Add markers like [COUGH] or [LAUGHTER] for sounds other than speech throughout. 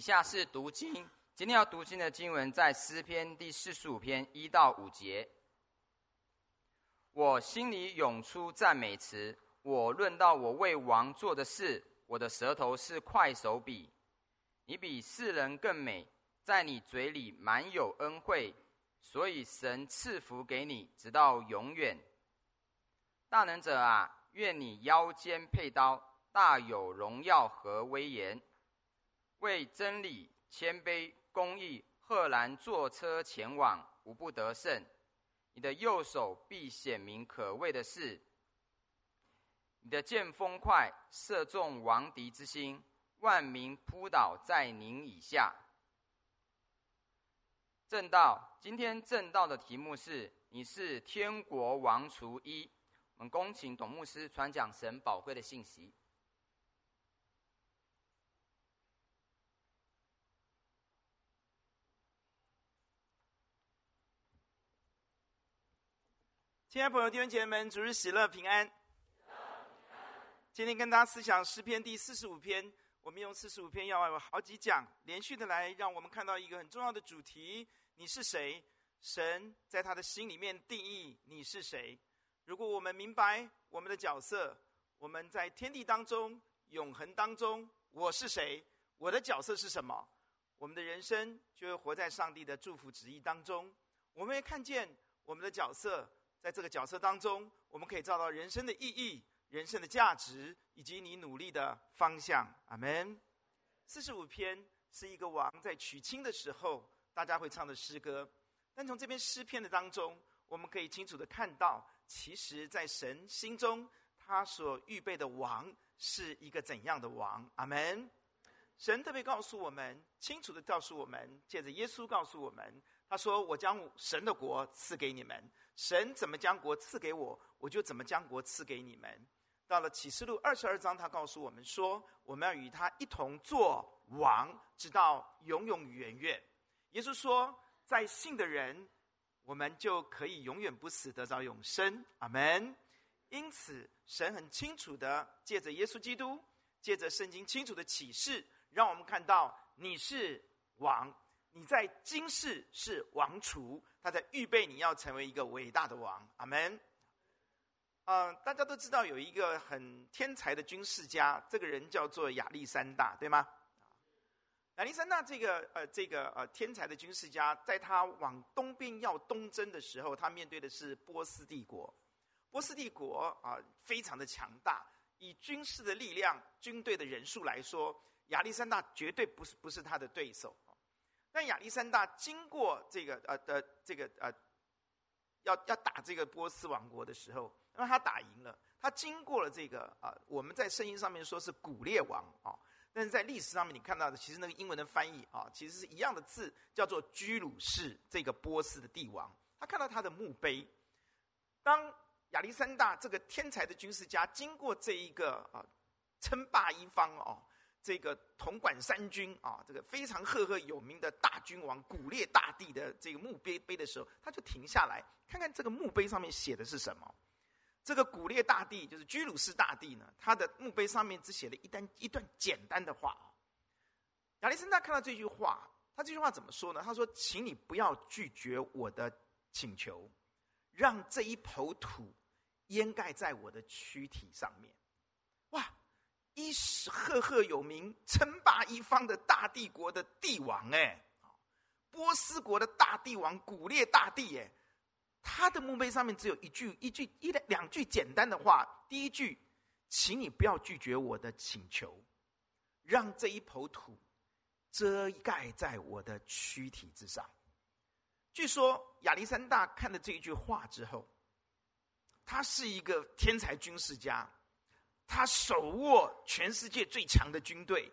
以下是读经，今天要读经的经文在诗篇第四十五篇一到五节。我心里涌出赞美词，我论到我为王做的事，我的舌头是快手笔。你比世人更美，在你嘴里满有恩惠，所以神赐福给你，直到永远。大能者啊，愿你腰间佩刀，大有荣耀和威严。为真理、谦卑、公义，赫然坐车前往，无不得胜。你的右手必显明可畏的事。你的箭锋快，射中王敌之心，万民扑倒在您以下。正道，今天正道的题目是：你是天国王厨一。我们恭请董牧师传讲神宝贵的信息。亲爱的朋友、弟兄姐妹们，主日喜乐平安。今天跟大家思想诗篇第四十五篇，我们用四十五篇要有好几讲，连续的来，让我们看到一个很重要的主题：你是谁？神在他的心里面定义你是谁。如果我们明白我们的角色，我们在天地当中、永恒当中，我是谁？我的角色是什么？我们的人生就会活在上帝的祝福旨意当中。我们会看见我们的角色。在这个角色当中，我们可以找到人生的意义、人生的价值，以及你努力的方向。阿门。四十五篇是一个王在娶亲的时候，大家会唱的诗歌。但从这篇诗篇的当中，我们可以清楚的看到，其实，在神心中，他所预备的王是一个怎样的王。阿门。神特别告诉我们，清楚的告诉我们，借着耶稣告诉我们，他说：“我将神的国赐给你们。”神怎么将国赐给我，我就怎么将国赐给你们。到了启示录二十二章，他告诉我们说，我们要与他一同做王，直到永永远远。耶稣说，在信的人，我们就可以永远不死，得着永生。阿门。因此，神很清楚的借着耶稣基督，借着圣经清楚的启示，让我们看到你是王。你在今世是王储，他在预备你要成为一个伟大的王。阿门。呃，大家都知道有一个很天才的军事家，这个人叫做亚历山大，对吗？亚历山大这个呃这个呃天才的军事家，在他往东边要东征的时候，他面对的是波斯帝国。波斯帝国啊、非常的强大，以军事的力量、军队的人数来说，亚历山大绝对不是不是他的对手。但亚历山大经过这个呃的这个呃，要要打这个波斯王国的时候，那么他打赢了。他经过了这个啊、呃，我们在圣经上面说是古列王啊、哦，但是在历史上面你看到的，其实那个英文的翻译啊、哦，其实是一样的字，叫做居鲁士这个波斯的帝王。他看到他的墓碑，当亚历山大这个天才的军事家经过这一个啊、称霸一方哦。这个统管三军啊，这个非常赫赫有名的大君王古列大帝的这个墓碑碑的时候，他就停下来看看这个墓碑上面写的是什么。这个古列大帝就是居鲁士大帝呢，他的墓碑上面只写了一段一段简单的话。亚历山大看到这句话，他这句话怎么说呢？他说：“请你不要拒绝我的请求，让这一抔土掩盖在我的躯体上面。”哇！一时赫赫有名、称霸一方的大帝国的帝王，哎，波斯国的大帝王古列大帝，哎，他的墓碑上面只有一句、一句、一两句简单的话。第一句，请你不要拒绝我的请求，让这一抔土遮盖在我的躯体之上。据说亚历山大看了这一句话之后，他是一个天才军事家。他手握全世界最强的军队，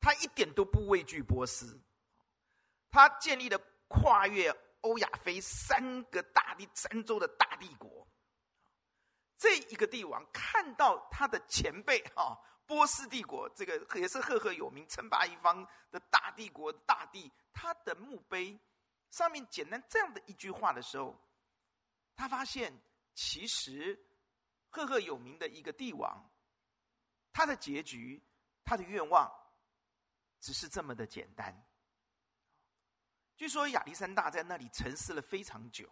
他一点都不畏惧波斯。他建立了跨越欧亚非三个大地三洲的大帝国。这一个帝王看到他的前辈哈波斯帝国，这个也是赫赫有名、称霸一方的大帝国大帝，他的墓碑上面简单这样的一句话的时候，他发现其实赫赫有名的一个帝王。他的结局，他的愿望，只是这么的简单。据说亚历山大在那里沉思了非常久，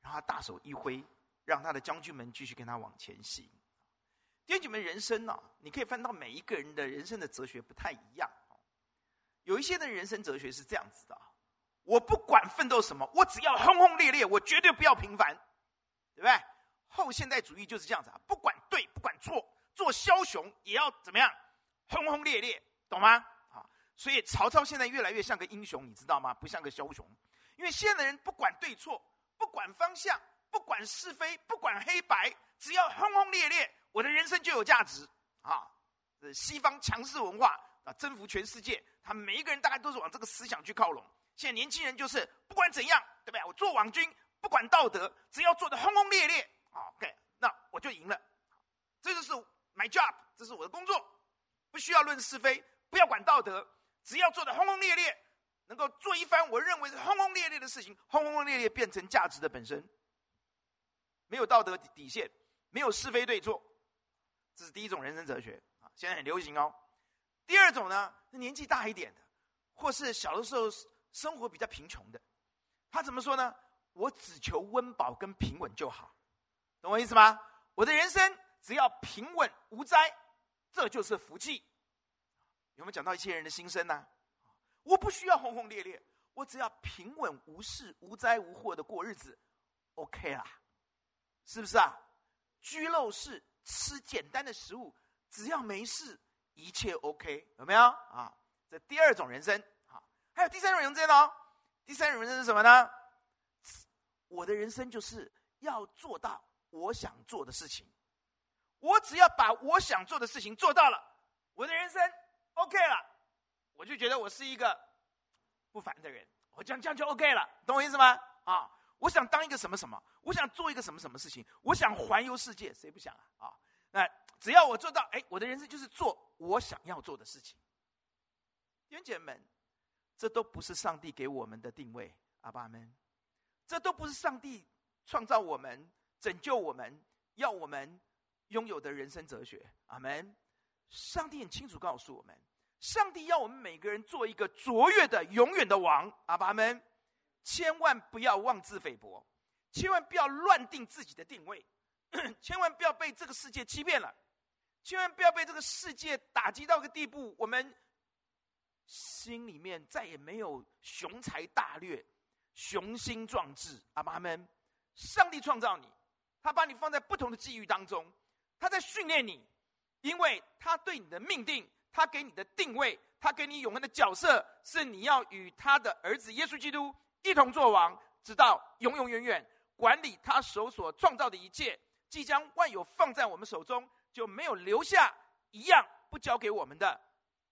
然后他大手一挥，让他的将军们继续跟他往前行。弟兄们，人生呢、你可以翻到每一个人的人生的哲学不太一样。有一些的人生哲学是这样子的：我不管奋斗什么，我只要轰轰烈烈，我绝对不要平凡，对不对？后现代主义就是这样子啊，不管对不管错，做枭雄也要怎么样，轰轰烈烈，懂吗？啊所以曹操现在越来越像个英雄，你知道吗？不像个枭雄，因为现在的人不管对错，不管方向，不管是非，不管黑白，只要轰轰烈烈，我的人生就有价值啊！这西方强势文化啊，征服全世界，他每一个人大概都是往这个思想去靠拢。现在年轻人就是不管怎样，对不对？我做网军，不管道德，只要做的轰轰烈烈，啊，OK，那我就赢了。这就是 my job，这是我的工作，不需要论是非，不要管道德。只要做的轰轰烈烈，能够做一番我认为是轰轰烈烈的事情，轰轰烈烈变成价值的本身，没有道德底线，没有是非对错，这是第一种人生哲学啊，现在很流行哦。第二种呢，年纪大一点的，或是小的时候生活比较贫穷的，他怎么说呢？我只求温饱跟平稳就好，懂我意思吗？我的人生只要平稳无灾，这就是福气。有没有讲到一些人的心声呢、我不需要轰轰烈烈，我只要平稳无事、无灾无祸的过日子，OK 啦，是不是啊？居陋室，吃简单的食物，只要没事，一切 OK，有没有啊？这第二种人生，啊，还有第三种人生哦。第三种人生是什么呢？我的人生就是要做到我想做的事情，我只要把我想做的事情做到了，我的人生。OK 了，我就觉得我是一个不凡的人，我这样这样就 OK 了，懂我意思吗？啊，我想当一个什么什么，我想做一个什么什么事情，我想环游世界，谁不想啊？啊，那只要我做到，哎，我的人生就是做我想要做的事情。弟兄姐们，这都不是上帝给我们的定位，阿爸们，这都不是上帝创造我们、拯救我们、要我们拥有的人生哲学，阿门。上帝很清楚告诉我们，上帝要我们每个人做一个卓越的、永远的王。阿爸们，千万不要妄自菲薄，千万不要乱定自己的定位，[CLEARS THROAT] 千万不要被这个世界欺骗了，千万不要被这个世界打击到个地步，我们心里面再也没有雄才大略、雄心壮志。阿爸们，上帝创造你，他把你放在不同的际遇当中，他在训练你。因为他对你的命定，他给你的定位，他给你永恒的角色，是你要与他的儿子耶稣基督一同作王，直到永永远远，管理他手所创造的一切。即将万有放在我们手中，就没有留下一样不交给我们的。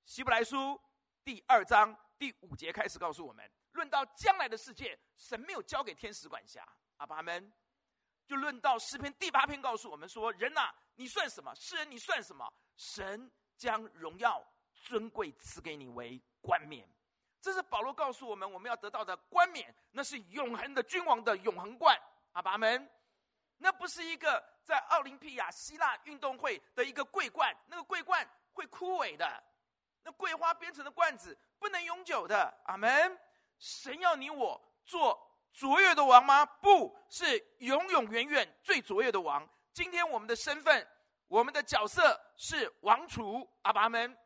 希伯来书第二章第五节开始告诉我们，论到将来的世界，神没有交给天使管辖。阿爸们。就论到诗篇第八篇，告诉我们说：“人呐，你算什么？世人，你算什么？神将荣耀尊贵赐给你为冠冕。”这是保罗告诉我们，我们要得到的冠冕，那是永恒的君王的永恒冠。阿爸们，那不是一个在奥林匹亚希腊运动会的一个桂冠，那个桂冠会枯萎的，那桂花编成的冠子不能永久的。阿门。神要你我做。卓越的王吗？不是永永远远最卓越的王。今天我们的身份，我们的角色是王厨。阿爸们，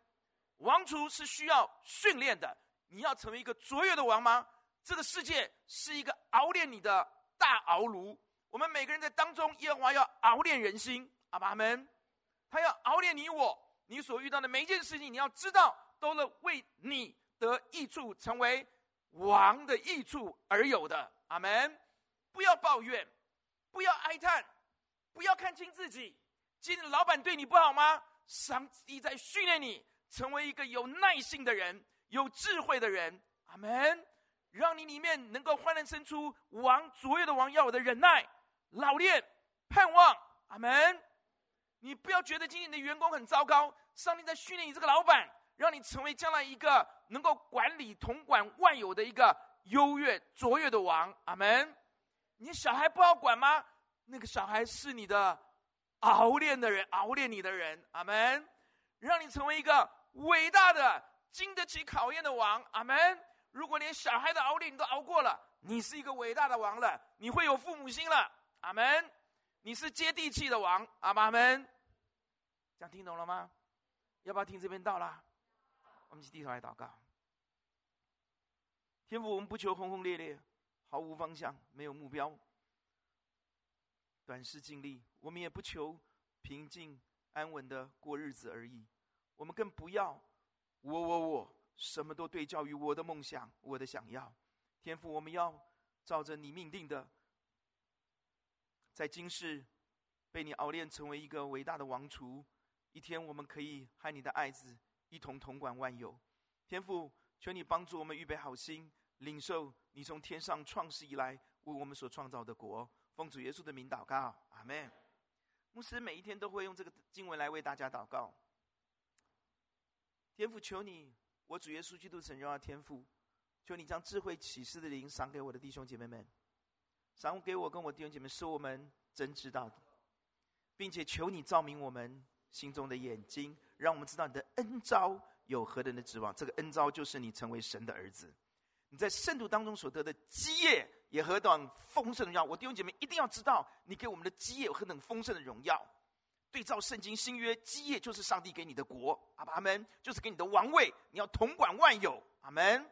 王厨是需要训练的。你要成为一个卓越的王吗？这个世界是一个熬炼你的大熬炉。我们每个人在当中，耶和华要熬炼人心。阿爸们，他要熬炼你我，你所遇到的每一件事情，你要知道，都是为你得益处，成为王的益处而有的。阿门！不要抱怨，不要哀叹，不要看清自己。今天老板对你不好吗？上帝在训练你，成为一个有耐性的人，有智慧的人。阿门！让你里面能够焕然生出王卓越的王要有的忍耐、老练、盼望。阿门！你不要觉得今天的员工很糟糕，上帝在训练你这个老板，让你成为将来一个能够管理、统管万有的一个。优越卓越的王，阿门。你小孩不好管吗？那个小孩是你的熬炼的人，熬炼你的人，阿门。让你成为一个伟大的、经得起考验的王。阿门。如果连小孩的熬炼你都熬过了，你是一个伟大的王了，你会有父母心了。阿门。你是接地气的王。阿门。这样听懂了吗？要不要听这边道了？我们一起低头来祷告。天父，我们不求轰轰烈烈，毫无方向，没有目标，短视尽力。我们也不求平静安稳的过日子而已。我们更不要我我我，什么都对焦于我的梦想，我的想要。天父，我们要照着你命定的，在今世被你熬炼成为一个伟大的王储。一天，我们可以和你的爱子一同统管万有。天父，求你帮助我们预备好心。领受你从天上创世以来为我们所创造的国，奉主耶稣的名祷告，阿门。牧师每一天都会用这个经文来为大家祷告。天父，求你，我主耶稣基督神荣耀天父，求你将智慧启示的灵赏给我的弟兄姐妹们，赏给我跟我弟兄姐妹，使我们真知道的，并且求你照明我们心中的眼睛，让我们知道你的恩召有何等的指望。这个恩召就是你成为神的儿子。你在圣徒当中所得的基业也何等丰盛的荣耀！我弟兄姐妹一定要知道，你给我们的基业有何等丰盛的荣耀。对照圣经新约，基业就是上帝给你的国，阿门，就是给你的王位，你要统管万有，阿门。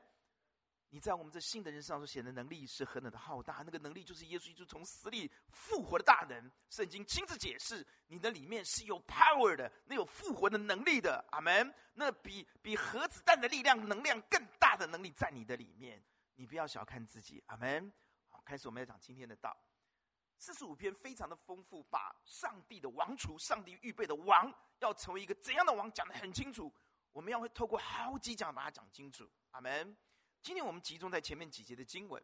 你在我们这信的人身上所显的能力是何等的浩大！那个能力就是耶稣基督从死里复活的大能。圣经亲自解释，你的里面是有 power 的，那有复活的能力的，阿门。那比比核子弹的力量、能量更大的能力在你的里面，你不要小看自己，阿门。开始我们要讲今天的道。四十五篇非常的丰富，把上帝的王储、上帝预备的王要成为一个怎样的王讲得很清楚。我们要会透过好几讲把它讲清楚，阿门。今天我们集中在前面几节的经文，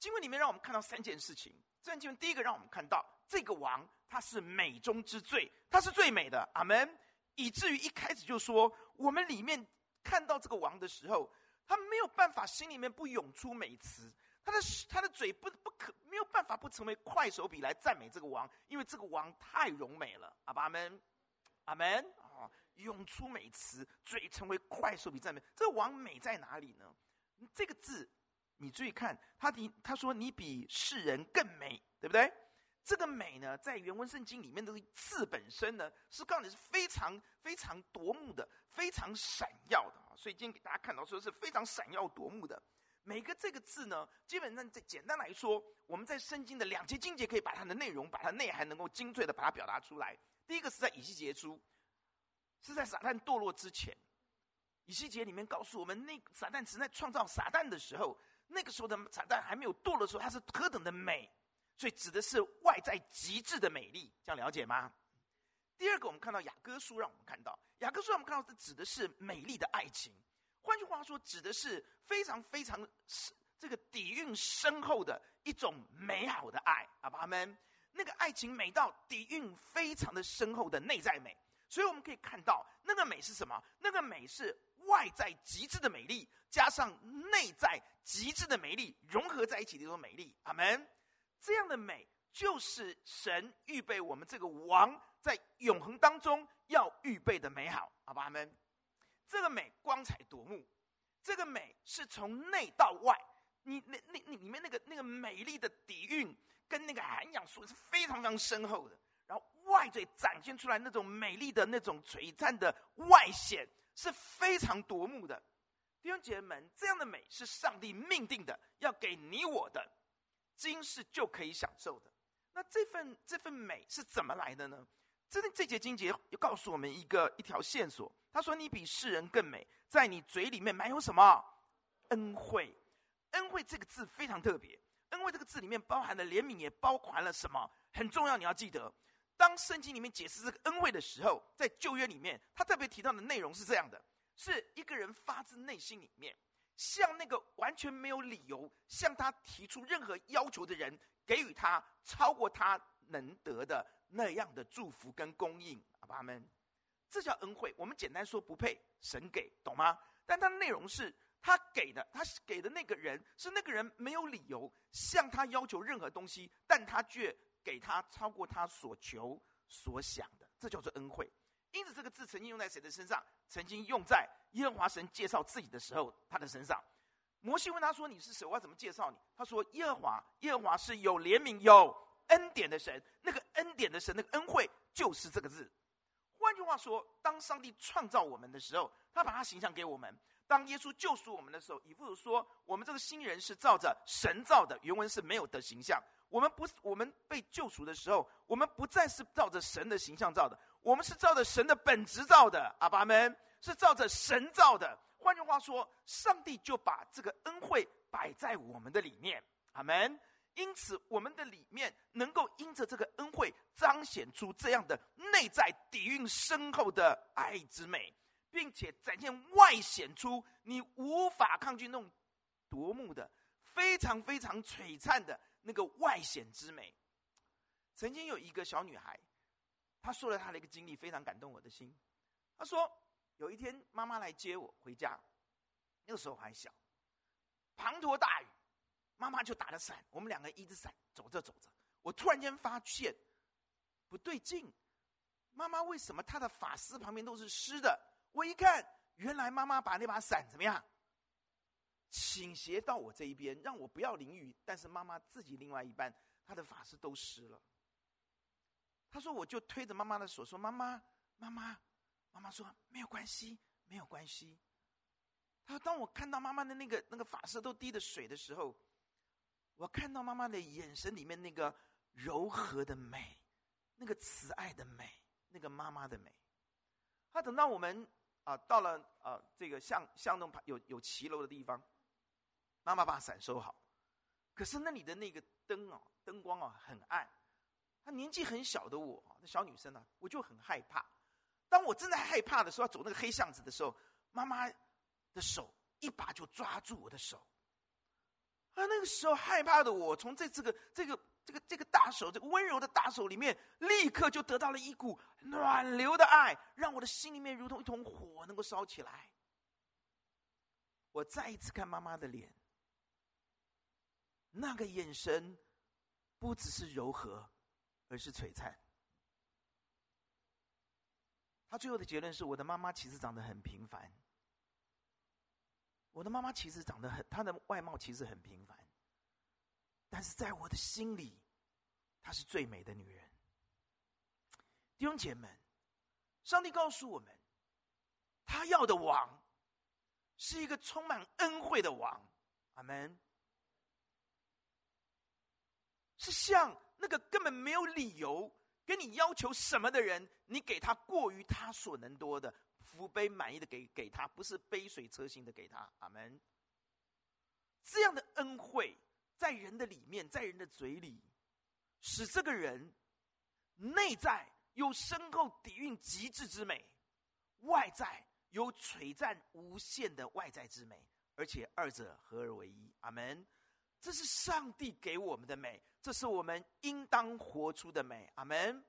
经文里面让我们看到三件事情。这段经文第一个让我们看到这个王他是美中之最，他是最美的，阿门。以至于一开始就说，我们里面看到这个王的时候，他没有办法心里面不涌出美词，他的他的嘴不不可没有办法不成为快手笔来赞美这个王，因为这个王太荣美了，阿门，阿门啊，涌出美词，嘴成为快手笔赞美，这个王美在哪里呢？这个字，你注意看，他的他说你比世人更美，对不对？这个美呢，在原文圣经里面的字本身呢，是告诉你是非常非常夺目的，非常闪耀的啊。所以今天给大家看到说是非常闪耀夺目的。每个这个字呢，基本上在简单来说，我们在圣经的两节经节可以把它的内容、把它内涵能够精确的把它表达出来。第一个是在以西结书，是在撒旦堕落之前。以西结里面告诉我们，那撒旦只在创造撒旦的时候，那个时候的撒旦还没有堕落的时候，它是何等的美，所以指的是外在极致的美丽，这样了解吗？第二个，我们看到雅歌书，让我们看到雅歌书，让我们看到这指的是美丽的爱情，换句话说，指的是非常非常这个底蕴深厚的一种美好的爱，阿爸们，那个爱情美到底蕴非常的深厚的内在美，所以我们可以看到那个美是什么？那个美是。外在极致的美丽，加上内在极致的美丽，融合在一起的一种美丽。阿门。这样的美，就是神预备我们这个王在永恒当中要预备的美好。好吧，阿门。这个美光彩夺目，这个美是从内到外，你那那那里面那个那个美丽的底蕴跟那个涵养素是非常非常深厚的。然后外在展现出来那种美丽的那种璀璨的外显。是非常夺目的，弟兄姐妹们，这样的美是上帝命定的，要给你我的，今世就可以享受的。那这份这份美是怎么来的呢？这这节经节又告诉我们一个一条线索。他说：“你比世人更美，在你嘴里面埋有什么？恩惠。恩惠这个字非常特别，恩惠这个字里面包含了怜悯，也包含了什么？很重要，你要记得。”当圣经里面解释这个恩惠的时候，在旧约里面，他特别提到的内容是这样的：是一个人发自内心里面，向那个完全没有理由向他提出任何要求的人，给予他超过他能得的那样的祝福跟供应。阿爸们，这叫恩惠。我们简单说，不配神给，懂吗？但他的内容是他给的，他给的那个人是那个人没有理由向他要求任何东西，但他却。给他超过他所求所想的，这叫做恩惠。因此这个字曾经用在谁的身上？曾经用在耶和华神介绍自己的时候，他的身上。摩西问他说：“你是谁？我要怎么介绍你？”他说：“耶和华，耶和华是有怜悯、有恩典的神。那个恩典的神，那个恩惠，就是这个字。换句话说，当上帝创造我们的时候，他把他形象给我们；当耶稣救赎我们的时候，以弗说，我们这个新人是照着神造的。原文是没有的形象。我们不是我们被救赎的时候，我们不再是照着神的形象造的，我们是照着神的本质造的。阿爸们是照着神造的。”换句话说，上帝就把这个恩惠摆在我们的里面，阿门。因此，我们的里面能够因着这个恩惠，彰显出这样的内在底蕴深厚的爱之美，并且展现外显出你无法抗拒那种夺目的、非常非常璀璨的那个外显之美。曾经有一个小女孩，她说了她的一个经历，非常感动我的心。她说。有一天，妈妈来接我回家，那个时候还小，滂沱大雨，妈妈就打着伞，我们两个一只伞走着走着，我突然间发现不对劲，妈妈为什么她的发丝旁边都是湿的？我一看，原来妈妈把那把伞怎么样，倾斜到我这一边，让我不要淋雨，但是妈妈自己另外一半，她的发丝都湿了。她说，我就推着妈妈的手说：“妈妈，妈妈。”妈妈说：“没有关系，没有关系。”他说：“当我看到妈妈的那个那个发丝都滴的水的时候，我看到妈妈的眼神里面那个柔和的美，那个慈爱的美，那个妈妈的美。”他等到我们啊到了啊这个巷巷弄有有骑楼的地方，妈妈把伞收好，可是那里的那个灯啊灯光啊很暗，她年纪很小的我，那小女生呢，我就很害怕。当我正在害怕的时候，要走那个黑巷子的时候，妈妈的手一把就抓住我的手。啊那个时候害怕的我，从这这个这个这个这个大手，这个温柔的大手里面，立刻就得到了一股暖流的爱，让我的心里面如同一桶火能够烧起来。我再一次看妈妈的脸，那个眼神不只是柔和，而是璀璨。他最后的结论是：我的妈妈其实长得很平凡。我的妈妈其实长得很，她的外貌其实很平凡，但是在我的心里，她是最美的女人。弟兄姐妹们，上帝告诉我们，他要的王是一个充满恩惠的王。阿门。是像那个根本没有理由。跟你要求什么的人，你给他过于他所能多的，福杯满意的给给他，不是杯水车薪的给他。阿门。这样的恩惠在人的里面，在人的嘴里，使这个人内在有深厚底蕴极致之美，外在有璀璨无限的外在之美，而且二者合而为一。阿门。这是上帝给我们的美，这是我们应当活出的美。阿门。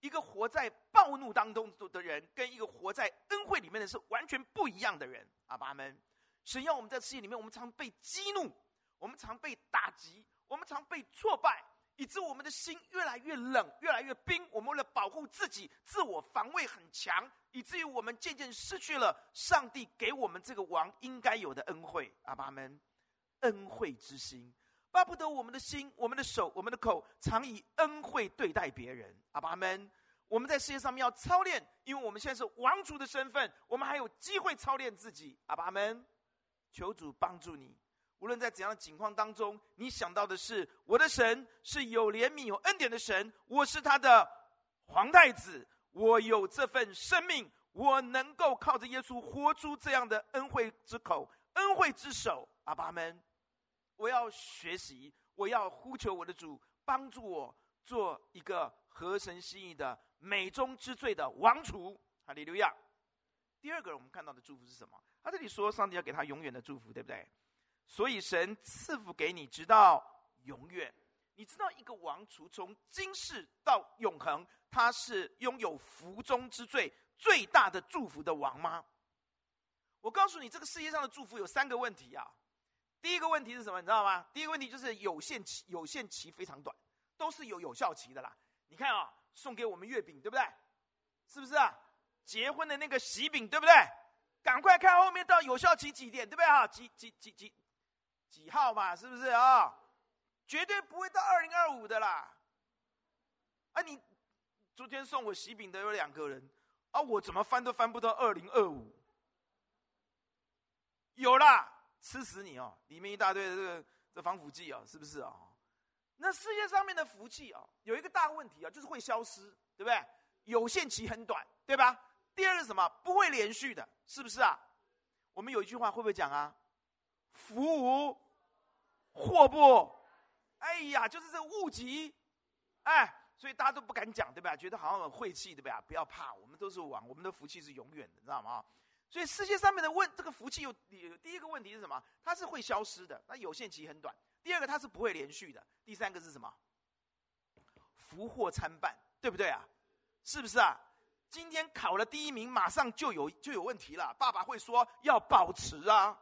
一个活在暴怒当中的人，跟一个活在恩惠里面的是完全不一样的人。阿爸们，神要我们在世界里面，我们常被激怒，我们常被打击，我们常被挫败，以致我们的心越来越冷，越来越冰。我们为了保护自己，自我防卫很强，以至于我们渐渐失去了上帝给我们这个王应该有的恩惠。阿爸们。恩惠之心，巴不得我们的心、我们的手、我们的口，常以恩惠对待别人。阿爸们，我们在世界上面要操练，因为我们现在是王族的身份，我们还有机会操练自己。阿爸们，求主帮助你，无论在怎样的境况当中，你想到的是我的神是有怜悯、有恩典的神，我是他的皇太子，我有这份生命，我能够靠着耶稣活出这样的恩惠之口、恩惠之手。阿爸们。我要学习，我要呼求我的主帮助我做一个合神心意的美中之最的王储。哈利路亚。第二个，我们看到的祝福是什么？他这里说，上帝要给他永远的祝福，对不对？所以神赐福给你，直到永远。你知道，一个王储从今世到永恒，他是拥有福中之最、最大的祝福的王吗？我告诉你，这个世界上的祝福有三个问题啊。第一个问题是什么？你知道吗？第一个问题就是有限期，有限期非常短，都是有有效期的啦。你看啊、送给我们月饼，对不对？是不是啊？结婚的那个喜饼，对不对？赶快看后面到有效期几点，对不对？哈，几几几几几号嘛，是不是啊？绝对不会到二零二五的啦。啊，你昨天送我喜饼的有两个人，啊，我怎么翻都翻不到二零二五。有啦，吃死你哦！里面一大堆的这个这防腐剂啊，是不是啊？那世界上面的福气啊，有一个大问题啊，就是会消失，对不对？有限期很短，对吧？第二是什么？不会连续的，是不是啊？我们有一句话会不会讲啊？福无祸不，哎呀，就是这个物极，哎，所以大家都不敢讲，对吧？觉得好像很晦气，对吧？不要怕，我们都是王，我们的福气是永远的，知道吗？所以世界上面的问这个福气有有第一个问题是什么？它是会消失的，那有限期很短。第二个它是不会连续的。第三个是什么？福祸参半，对不对啊？是不是啊？今天考了第一名，马上就有就有问题了。爸爸会说要保持啊，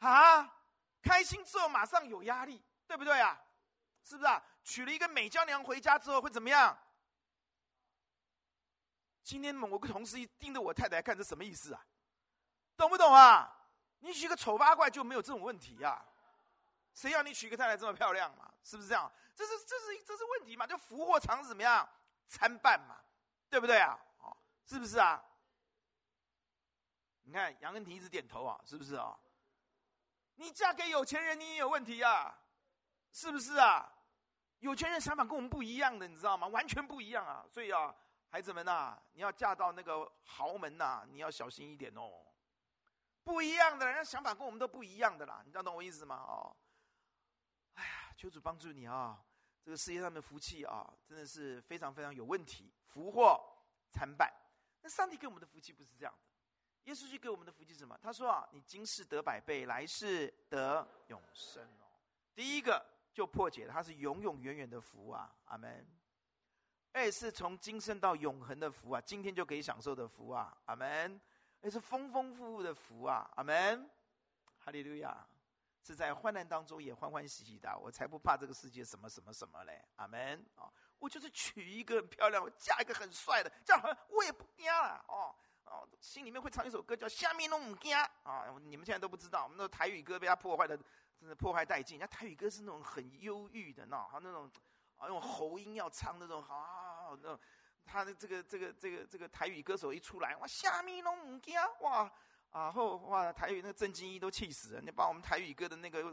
啊，开心之后马上有压力，对不对啊？是不是啊？娶了一个美娇娘回家之后会怎么样？今天某个同事一盯着我太太看，这什么意思啊？懂不懂啊？你娶个丑八怪就没有这种问题呀？谁要你娶个太太这么漂亮嘛？是不是这样？这是这是这是问题嘛？就福祸常怎么样参半嘛？对不对啊？哦，是不是啊？你看杨恩婷一直点头啊，是不是啊？你嫁给有钱人，你也有问题呀？是不是啊？有钱人想法跟我们不一样的，你知道吗？完全不一样啊！所以啊。孩子们呐、你要嫁到那个豪门呐、你要小心一点哦。不一样的人家想法跟我们都不一样的啦，你知道懂我意思吗？哦，哎呀，求主帮助你啊！这个世界上的福气啊，真的是非常非常有问题，福祸参半。那上帝给我们的福气不是这样的，耶稣基督给我们的福气是什么？他说啊，你今世得百倍，来世得永生哦。第一个就破解了，它是永永远远的福啊！阿门。哎，是从今生到永恒的福啊！今天就可以享受的福啊！阿门。哎，是丰丰富富的福啊！阿门。哈利路亚！是在患难当中也欢欢喜喜的，我才不怕这个世界什么什么什么嘞！阿门。啊，我就是娶一个很漂亮，我嫁一个很帅的，这样我也不惊了哦哦，心里面会唱一首歌叫《虾米拢唔惊》啊！你们现在都不知道，我们的台语歌被他破坏的，真的破坏殆尽。人家台语歌是那种很忧郁的，那那种。啊，用喉音要唱那种，好，那，他的这个这个这个这个台语歌手一出来，哇，虾米拢唔惊，哇，啊后哇，台语那个郑经一都气死了，你把我们台语歌的那个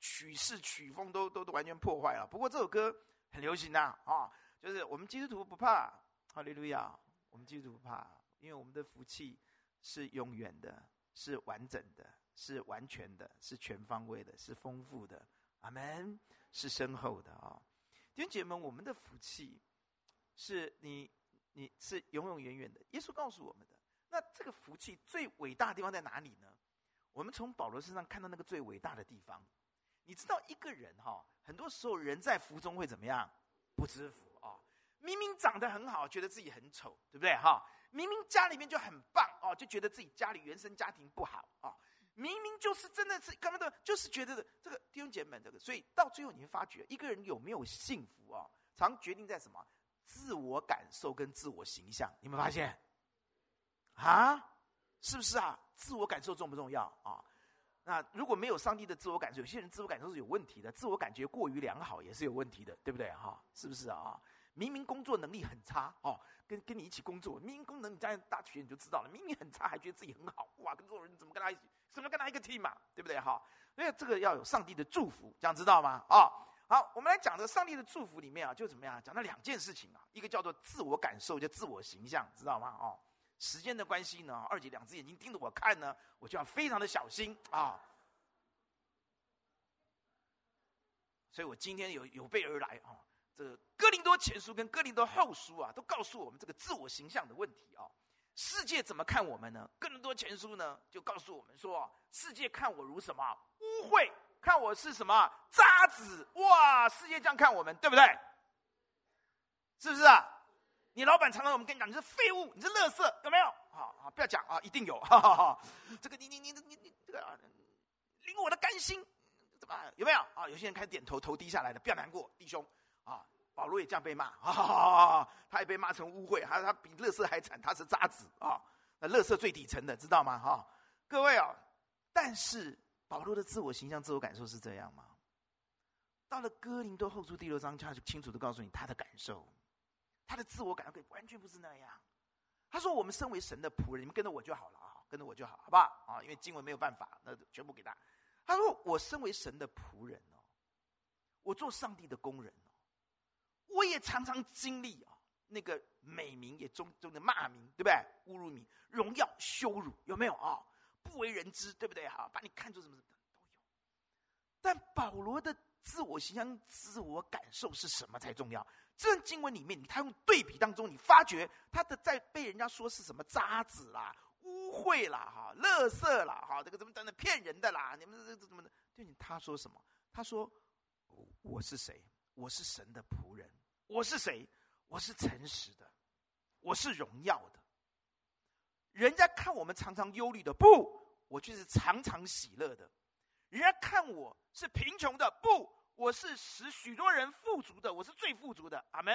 曲式曲风都都都完全破坏了。不过这首歌很流行呐，啊，就是我们基督徒不怕，哈利路亚，我们基督徒不怕，因为我们的福气是永远的，是完整的，是完全的，是全方位的，是丰富的，阿门，是深厚的啊。弟兄姐妹们，我们的福气是你，你是永永远远的。耶稣告诉我们的。那这个福气最伟大的地方在哪里呢？我们从保罗身上看到那个最伟大的地方。你知道一个人哈，很多时候人在福中会怎么样？不知福啊！明明长得很好，觉得自己很丑，对不对哈？明明家里面就很棒哦，就觉得自己家里原生家庭不好啊。明明就是真的是刚刚的，就是觉得的这个弟兄姐妹们这个，所以到最后你会发觉，一个人有没有幸福啊，常决定在什么？自我感受跟自我形象。你们发现？啊，是不是啊？自我感受重不重要啊？那如果没有上帝的自我感受，有些人自我感受是有问题的，自我感觉过于良好也是有问题的，对不对哈？是不是啊？明明工作能力很差哦，跟跟你一起工作，明明工作能力在大学你就知道了，明明很差还觉得自己很好，哇，跟这种人怎么跟他一起？怎么跟他一个 team 嘛？对不对？哈，所以这个要有上帝的祝福，这样知道吗？啊、哦，好，我们来讲这个上帝的祝福里面啊，就怎么样？讲到两件事情啊，一个叫做自我感受，叫自我形象，知道吗？哦，时间的关系呢，二姐两只眼睛盯着我看呢，我就要非常的小心啊。所以我今天有有备而来啊，这个哥林多前书跟哥林多后书啊，都告诉我们这个自我形象的问题啊。世界怎么看我们呢？更多前书呢，就告诉我们说，世界看我如什么？污秽，看我是什么？渣子。哇，世界这样看我们，对不对？是不是啊？你老板常常我们跟你讲，你是废物，你是垃圾，有没有？好好，不要讲啊，一定有。哈哈哈，这个你你你你你这个领我的甘心，怎么有没有？啊，有些人开始点头，头低下来的，不要难过，弟兄，保罗也这样被骂，[LAUGHS] 啊，他也被骂成污秽，他他比垃圾还惨，他是渣子啊，那垃圾最底层的，知道吗？哈，各位啊，但是保罗的自我形象、自我感受是这样吗？到了哥林多后书第六章，他就清楚的告诉你他的感受，他的自我感受完全不是那样。他说：“我们身为神的仆人，你们跟着我就好了啊，跟着我就好，好不好？啊，因为经文没有办法，那全部给他。他说：我身为神的仆人哦，我做上帝的工人，我也常常经历啊，那个美名也中中的骂名，对不对？侮辱名、荣耀、羞辱，有没有啊？不为人知，对不对？哈，把你看作什么什么都有。但保罗的。”自我形象、自我感受是什么才重要？这经文里面，他用对比当中，你发觉他的在被人家说是什么渣子啦、污秽啦、哈、垃圾啦、哈，这个怎么等等骗人的啦？你们这这怎么的？对你他说什么？他说：“我是谁？我是神的仆人。我是谁？我是诚实的，我是荣耀的。人家看我们常常忧虑的，不，我却是常常喜乐的。”人家看我是贫穷的，不，我是使许多人富足的，我是最富足的。阿门。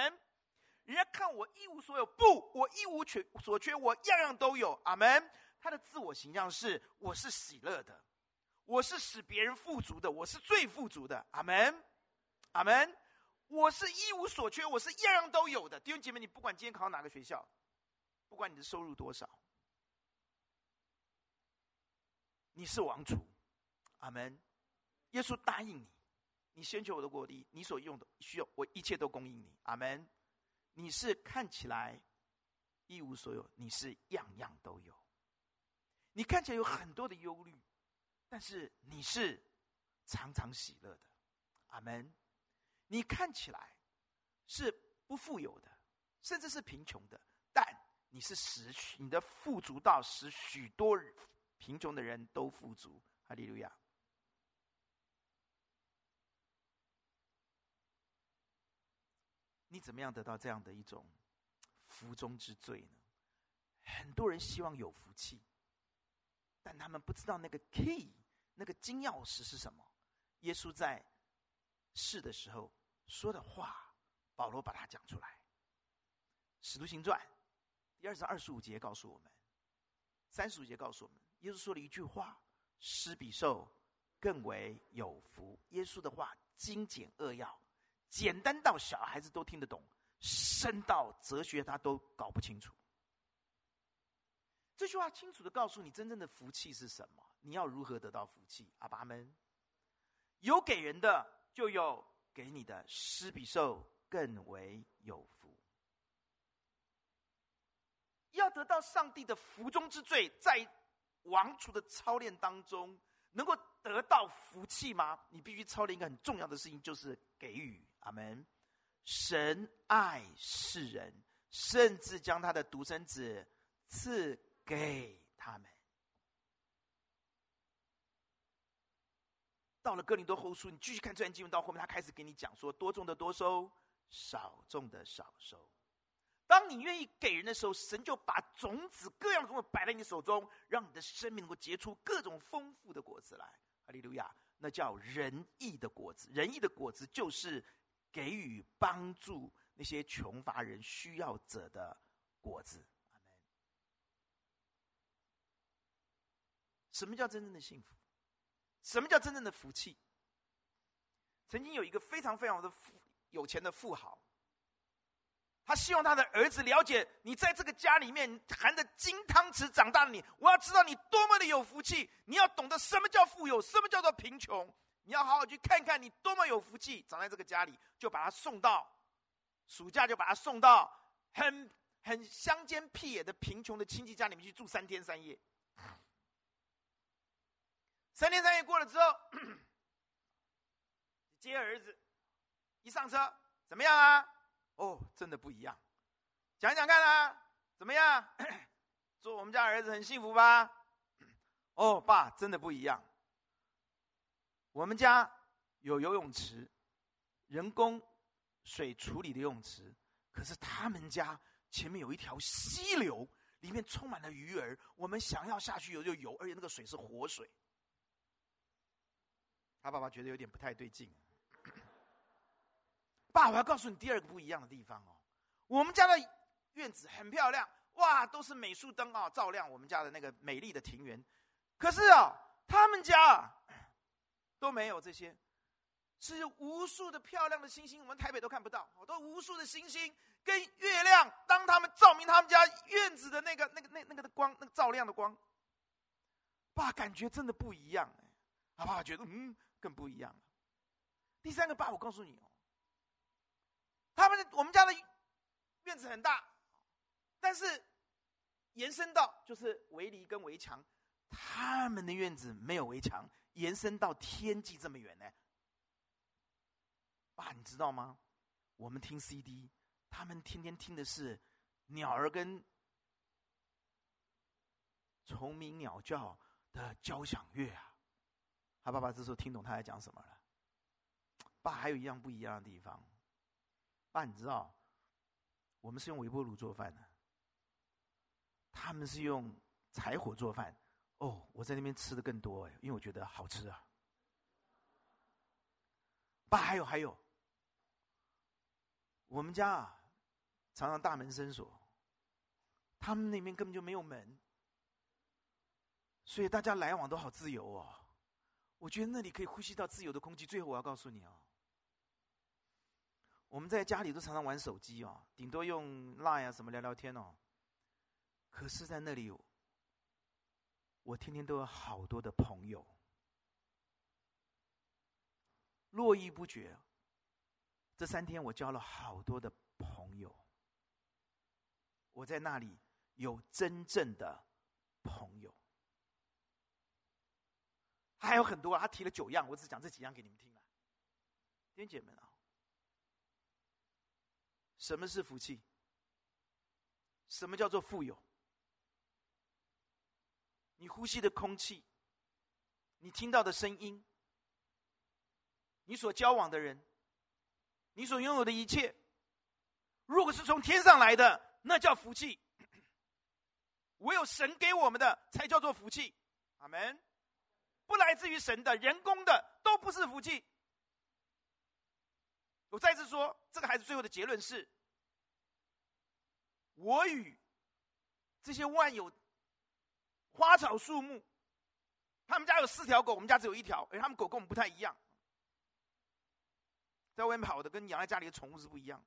人家看我一无所有，不，我一无缺所缺，我样样都有。阿门。他的自我形象是：我是喜乐的，我是使别人富足的，我是最富足的。阿门，阿门。我是一无所缺，我是样样都有的。弟兄姐妹，你不管今天考哪个学校，不管你的收入多少，你是王储。阿门，耶稣答应你，你先求我的国度，你所用的需要我一切都供应你。阿门，你是看起来一无所有，你是样样都有。你看起来有很多的忧虑，但是你是常常喜乐的。阿门，你看起来是不富有的，甚至是贫穷的，但你是使你的富足到使许多贫穷的人都富足。哈利路亚。你怎么样得到这样的一种福中之最呢？很多人希望有福气，但他们不知道那个 key，那个金钥匙是什么。耶稣在世的时候说的话，保罗把它讲出来。《使徒行传》第二章二十五节告诉我们，三十五节告诉我们，耶稣说了一句话：“施比受更为有福。”耶稣的话精简扼要。简单到小孩子都听得懂，深到哲学他都搞不清楚。这句话清楚的告诉你，真正的福气是什么？你要如何得到福气？阿爸们，有给人的，就有给你的，施比受更为有福。要得到上帝的福中之最，在王储的操练当中，能够得到福气吗？你必须操练一个很重要的事情，就是给予。阿门。神爱世人，甚至将他的独生子赐给他们。到了哥林多后书，你继续看这段经文到后面，他开始给你讲说：多种的多收，少种的少收。当你愿意给人的时候，神就把种子各样的种子摆在你手中，让你的生命能够结出各种丰富的果子来。哈利路亚！那叫仁义的果子。仁义的果子就是。给予帮助那些穷乏人需要者的果子，阿门。什么叫真正的幸福？什么叫真正的福气？曾经有一个非常非常的富有钱的富豪，他希望他的儿子了解，你在这个家里面含着金汤匙长大的你，我要知道你多么的有福气。你要懂得什么叫富有，什么叫做贫穷。你要好好去看看，你多么有福气，长在这个家里，就把他送到暑假，就把他送到很很乡间僻野的贫穷的亲戚家里面去住三天三夜。三天三夜过了之后，[CLEARS THROAT] 接儿子，一上车怎么样啊？哦，真的不一样，讲讲看啊，怎么样？[CLEARS THROAT] 做我们家儿子很幸福吧？哦，爸，真的不一样。我们家有游泳池，人工水处理的游泳池，可是他们家前面有一条溪流，里面充满了鱼儿。我们想要下去游就游，而且那个水是活水。他爸爸觉得有点不太对劲。[CLEARS THROAT] 爸，我要告诉你第二个不一样的地方哦。我们家的院子很漂亮，哇，都是美术灯啊，照亮我们家的那个美丽的庭园。可是啊，他们家 [COUGHS] 都没有这些，是无数的漂亮的星星，我们台北都看不到，都无数的星星跟月亮，当他们照明他们家院子的那个、那个、那、那个的光，那个照亮的光，爸感觉真的不一样哎，爸爸觉得嗯，更不一样了。第三个爸，我告诉你哦，他们我们家的院子很大，但是延伸到就是围篱跟围墙。他们的院子没有围墙，延伸到天际这么远呢。爸，你知道吗？我们听 CD，他们天天听的是鸟儿跟虫鸣鸟叫的交响乐啊。他爸爸这时候听懂他在讲什么了。爸，还有一样不一样的地方。爸，你知道，我们是用微波炉做饭的，他们是用柴火做饭。哦，我在那边吃的更多哎，因为我觉得好吃啊。爸，还有还有，我们家啊，常常大门深锁，他们那边根本就没有门，所以大家来往都好自由哦。我觉得那里可以呼吸到自由的空气。最后我要告诉你哦，我们在家里都常常玩手机哦，顶多用 Line 啊什么聊聊天哦，可是在那里。我天天都有好多的朋友，络绎不绝。这三天我交了好多的朋友，我在那里有真正的朋友，还有很多。他提了九样，我只讲这几样给你们听了。弟兄姐妹啊，什么是福气？什么叫做富有？你呼吸的空气，你听到的声音，你所交往的人，你所拥有的一切，如果是从天上来的，那叫福气；[COUGHS] 唯有神给我们的，才叫做福气。阿门。不来自于神的人工的，都不是福气。我再次说，这个孩子最后的结论是：我与这些万有。花草树木，他们家有四条狗，我们家只有一条，而他们狗跟我们不太一样，在外面跑的跟养在家里的宠物是不一样，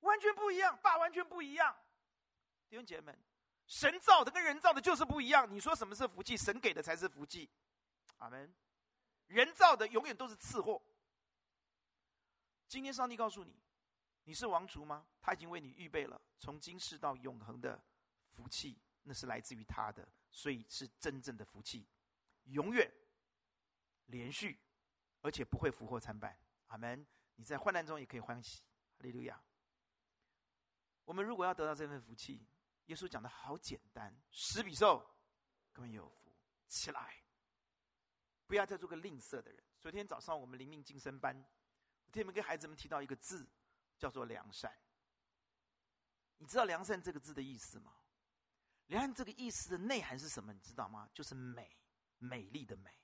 完全不一样，爸完全不一样。弟兄姐妹们，神造的跟人造的就是不一样。你说什么是福气？神给的才是福气。阿门。人造的永远都是次货。今天上帝告诉你，你是王族吗？他已经为你预备了从今世到永恒的福气。那是来自于他的，所以是真正的福气，永远连续，而且不会福祸参半。阿门！你在患难中也可以欢喜，哈利路亚。我们如果要得到这份福气，耶稣讲的好简单：施比受更有福，起来，不要再做个吝啬的人。昨天早上我们灵命晋升班，我特别跟孩子们提到一个字，叫做良善。你知道良善这个字的意思吗？良善这个意思的内涵是什么？你知道吗？就是美，美丽的美。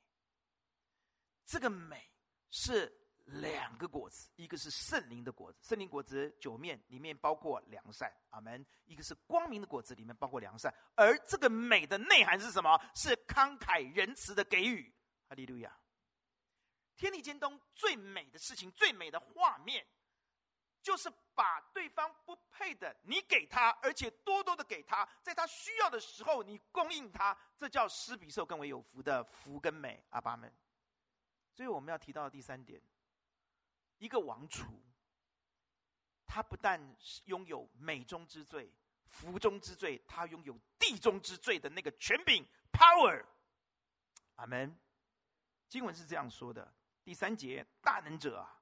这个美是两个果子，一个是圣灵的果子，圣灵果子九面里面包括良善，阿门。一个是光明的果子，里面包括良善。而这个美的内涵是什么？是慷慨仁慈的给予。哈利路亚！天地间中最美的事情，最美的画面。就是把对方不配的你给他，而且多多的给他，在他需要的时候你供应他，这叫施比受更为有福的福跟美。阿爸们，所以我们要提到第三点，一个王储，他不但拥有美中之最、福中之最，他拥有地中之最的那个权柄 power。阿门。经文是这样说的，第三节，大能者啊。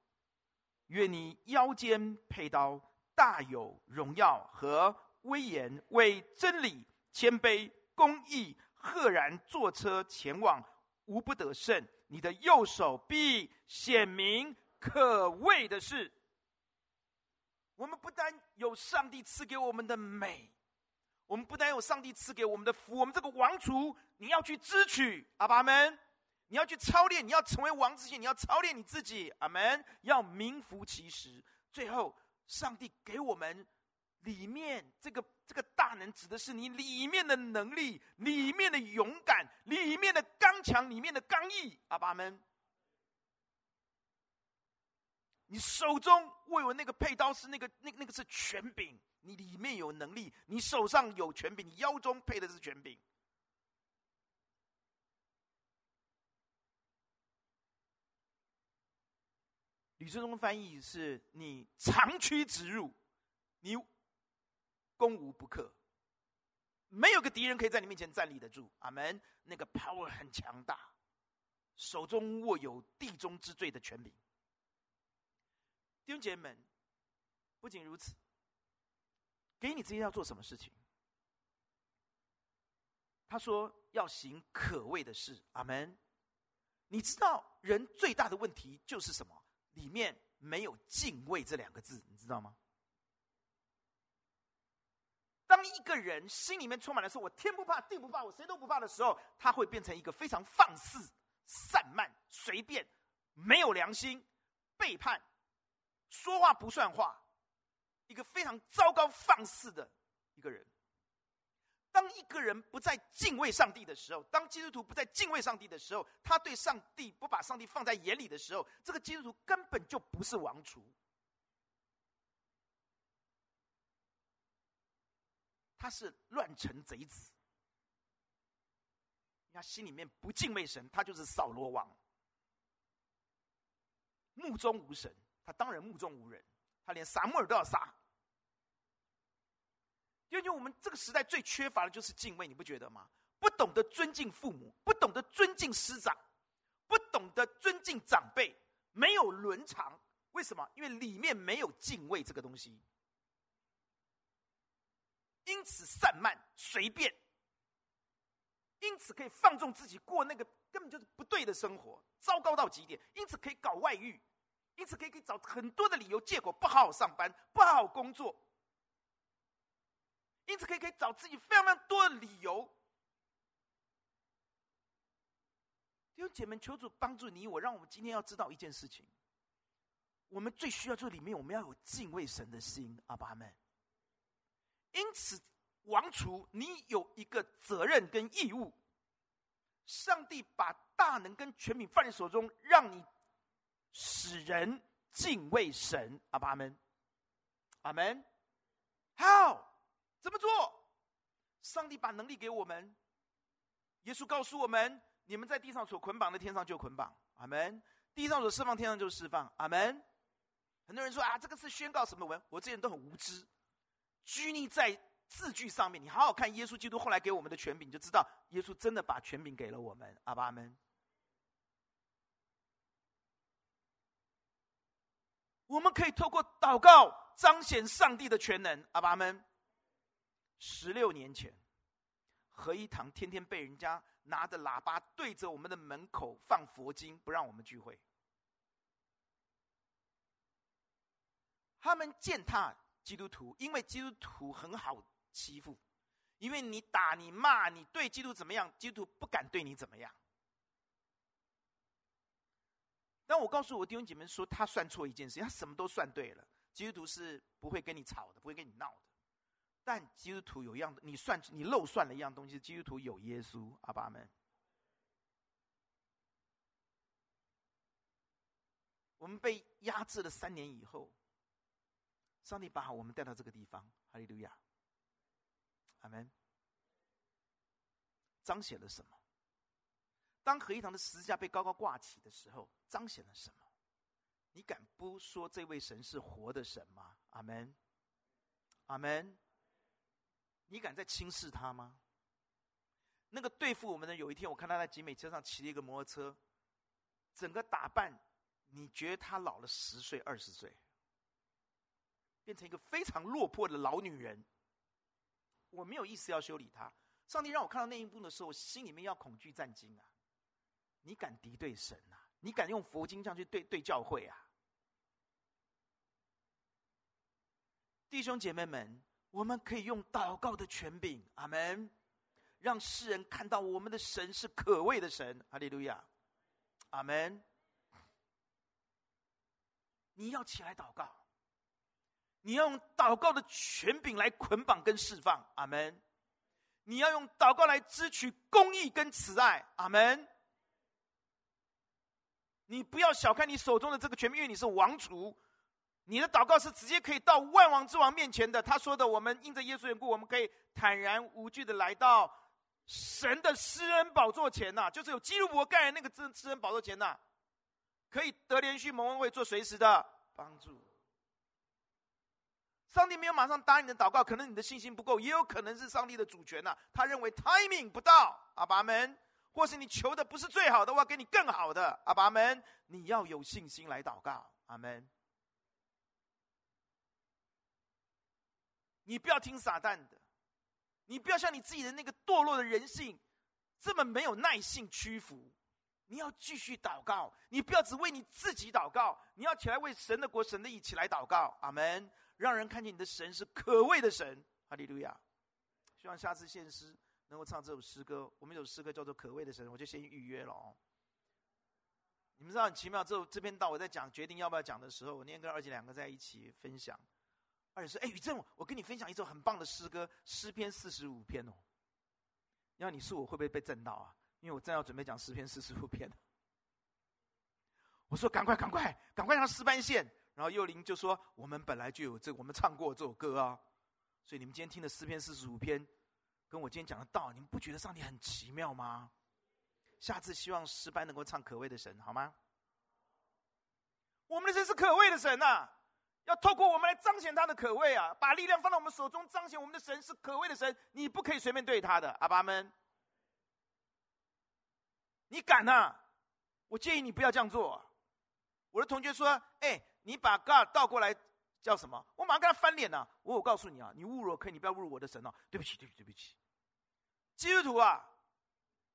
愿你腰间佩刀，大有荣耀和威严，为真理谦卑公义，赫然坐车前往，无不得胜。你的右手臂显明可畏的事。我们不但有上帝赐给我们的美，我们不但有上帝赐给我们的福，我们这个王族，你要去支取，阿爸们。你要去操练，你要成为王之前，你要操练你自己。阿门。要名副其实。最后，上帝给我们里面这个这个大能，指的是你里面的能力，里面的勇敢，里面的刚强，里面的刚毅。阿爸们，你手中握有那个佩刀是那个那那个是权柄，你里面有能力，你手上有权柄，你腰中配的是权柄。吕振中翻译是：你长驱直入，你攻无不克，没有个敌人可以在你面前站立得住。阿门。那个 power 很强大，手中握有地中之最的权柄。弟兄姐妹们，不仅如此，给你这些要做什么事情？他说要行可畏的事。阿门。你知道人最大的问题就是什么？里面没有敬畏这两个字，你知道吗？当一个人心里面充满了说“我天不怕地不怕，我谁都不怕”的时候，他会变成一个非常放肆、散漫、随便、没有良心、背叛、说话不算话，一个非常糟糕、放肆的一个人。当一个人不再敬畏上帝的时候，当基督徒不再敬畏上帝的时候，他对上帝不把上帝放在眼里的时候，这个基督徒根本就不是王储，他是乱臣贼子。他心里面不敬畏神，他就是扫罗王，目中无神，他当然目中无人，他连撒母耳都要杀。因为我们这个时代最缺乏的就是敬畏，你不觉得吗？不懂得尊敬父母，不懂得尊敬师长，不懂得尊敬长辈，没有伦常。为什么？因为里面没有敬畏这个东西，因此散漫随便，因此可以放纵自己过那个根本就是不对的生活，糟糕到极点。因此可以搞外遇，因此可以可以找很多的理由借口不好好上班，不好好工作。因此，可以可以找自己非常非常多的理由。弟兄姐妹，求主帮助你我，让我们今天要知道一件事情：我们最需要就是里面我们要有敬畏神的心。阿爸们。因此，王储，你有一个责任跟义务。上帝把大能跟权柄放在手中，让你使人敬畏神。阿爸们。阿门。好。怎么做？上帝把能力给我们。耶稣告诉我们：“你们在地上所捆绑的，天上就捆绑。”阿门。地上所释放，天上就释放。阿门。很多人说：“啊，这个是宣告什么文？”我这些人都很无知，拘泥在字句上面。你好好看耶稣基督后来给我们的权柄，你就知道耶稣真的把权柄给了我们。阿爸阿我们可以透过祷告彰显上帝的全能。阿爸阿门。十六年前，合一堂天天被人家拿着喇叭对着我们的门口放佛经，不让我们聚会。他们践踏基督徒，因为基督徒很好欺负，因为你打你骂你对基督怎么样，基督徒不敢对你怎么样。但我告诉我弟兄姐妹说，他算错一件事，他什么都算对了。基督徒是不会跟你吵的，不会跟你闹的。但基督徒有一样的，你算你漏算了一样东西。基督徒有耶稣，阿爸们。我们被压制了三年以后，上帝把我们带到这个地方，哈利路亚，阿门。彰显了什么？当合一堂的十字架被高高挂起的时候，彰显了什么？你敢不说这位神是活的神吗？阿门，阿门。你敢再轻视他吗？那个对付我们的，有一天我看他在集美车上骑了一个摩托车，整个打扮，你觉得他老了十岁、二十岁，变成一个非常落魄的老女人。我没有意思要修理他。上帝让我看到那一幕的时候，我心里面要恐惧战惊啊！你敢敌对神啊？你敢用佛经这样去对对教会啊？弟兄姐妹们。我们可以用祷告的权柄，阿门，让世人看到我们的神是可畏的神，哈利路亚。阿门。你要起来祷告，你要用祷告的权柄来捆绑跟释放，阿门。你要用祷告来支取公义跟慈爱，阿门。你不要小看你手中的这个权柄，因为你是王储，你的祷告是直接可以到万王之王面前的。他说的，我们因着耶稣缘故，我们可以坦然无惧的来到神的施恩宝座前呐，就是有基路伯盖的那个施恩宝座前呐。可以得连续蒙恩惠，做随时的帮助。上帝没有马上答应你的祷告，可能你的信心不够，也有可能是上帝的主权呐、他认为 timing 不到，阿爸们，或是你求的不是最好的，我要给你更好的，阿爸们，你要有信心来祷告，阿门。你不要听撒旦的，你不要像你自己的那个堕落的人性，这么没有耐性屈服。你要继续祷告，你不要只为你自己祷告，你要起来为神的国、神的义起来祷告。阿门！让人看见你的神是可畏的神。哈利路亚！希望下次献诗能够唱这首诗歌。我们有首诗歌叫做《可畏的神》，我就先预约了哦。你们知道很奇妙，之后这边到我在讲决定要不要讲的时候，我那天跟二姐两个在一起分享。二姐说：“哎，宇正，我跟你分享一首很棒的诗歌，诗篇四十五篇哦。要你说我会不会被震到啊？”因为我正要准备讲诗篇四十五篇，我说赶快赶快赶快让诗班线，然后幼玲就说我们本来就有这，我们唱过这首歌啊，所以你们今天听的诗篇四十五篇，跟我今天讲的道，你们不觉得上帝很奇妙吗？下次希望诗班能够唱可畏的神，好吗？我们的神是可畏的神呐、要透过我们来彰显他的可畏啊，把力量放到我们手中，彰显我们的神是可畏的神，你不可以随便对他的，阿爸们。你敢呐、啊？我建议你不要这样做。我的同学说：“哎，你把 God 倒过来叫什么？”我马上跟他翻脸呐！我我告诉你啊，你侮辱我可以，你不要侮辱我的神哦。对不起，对不起，对不起。基督徒啊，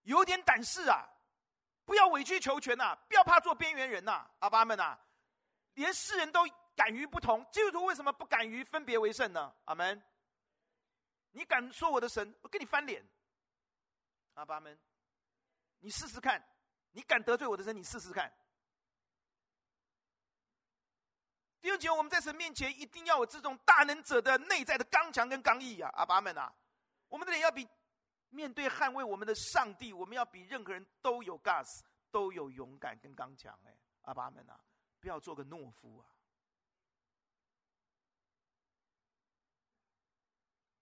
有点胆识啊，不要委曲求全呐，不要怕做边缘人呐，阿爸们呐，连世人都敢于不同，基督徒为什么不敢于分别为圣呢？阿门。你敢说我的神，我跟你翻脸，阿爸们。你试试看，你敢得罪我的神，你试试看。弟兄姐妹，我们在神面前一定要有这种大能者的内在的刚强跟刚毅啊！阿爸们啊，我们的脸要比面对捍卫我们的上帝，我们要比任何人都有 gas，都有勇敢跟刚强。哎，阿爸们啊，不要做个懦夫啊！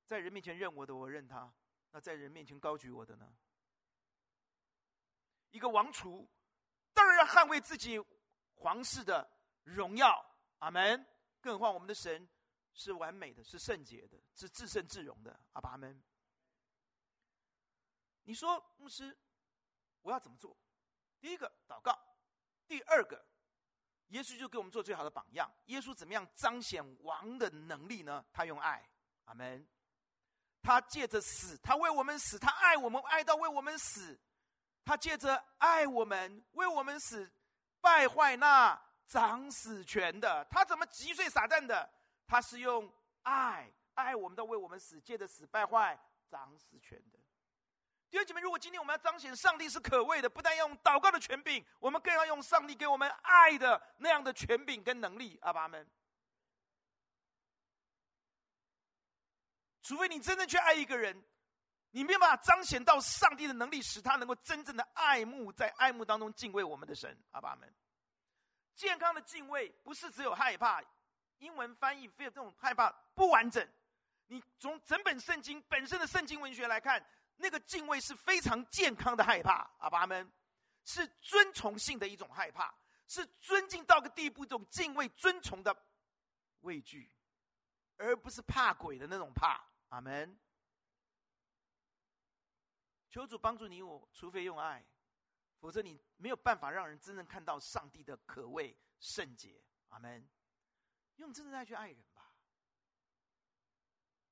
在人面前认我的，我认他；那在人面前高举我的呢？一个王储，当然要捍卫自己皇室的荣耀，阿门。更何况我们的神是完美的，是圣洁的，是至圣至荣的，阿爸阿门。你说牧师，我要怎么做？第一个祷告，第二个，耶稣就给我们做最好的榜样。耶稣怎么样彰显王的能力呢？他用爱，阿门。他借着死，他为我们死，他爱我们，爱到为我们死。他借着爱我们，为我们死，败坏那掌死权的。他怎么击碎撒旦的？他是用爱爱我们的，为我们死，借着死败坏掌死权的。弟兄姐妹，如果今天我们要彰显上帝是可畏的，不但要用祷告的权柄，我们更要用上帝给我们爱的那样的权柄跟能力。阿爸们，除非你真正去爱一个人。你没有办法彰显到上帝的能力，使他能够真正的爱慕，在爱慕当中敬畏我们的神。阿爸们，健康的敬畏不是只有害怕，英文翻译非有这种害怕不完整。你从整本圣经本身的圣经文学来看，那个敬畏是非常健康的害怕。阿爸们，是尊崇性的一种害怕，是尊敬到个地步，一种敬畏、尊崇的畏惧，而不是怕鬼的那种怕。阿门。求主帮助你我，除非用爱，否则你没有办法让人真正看到上帝的可畏圣洁。阿门。用真正的爱去爱人吧。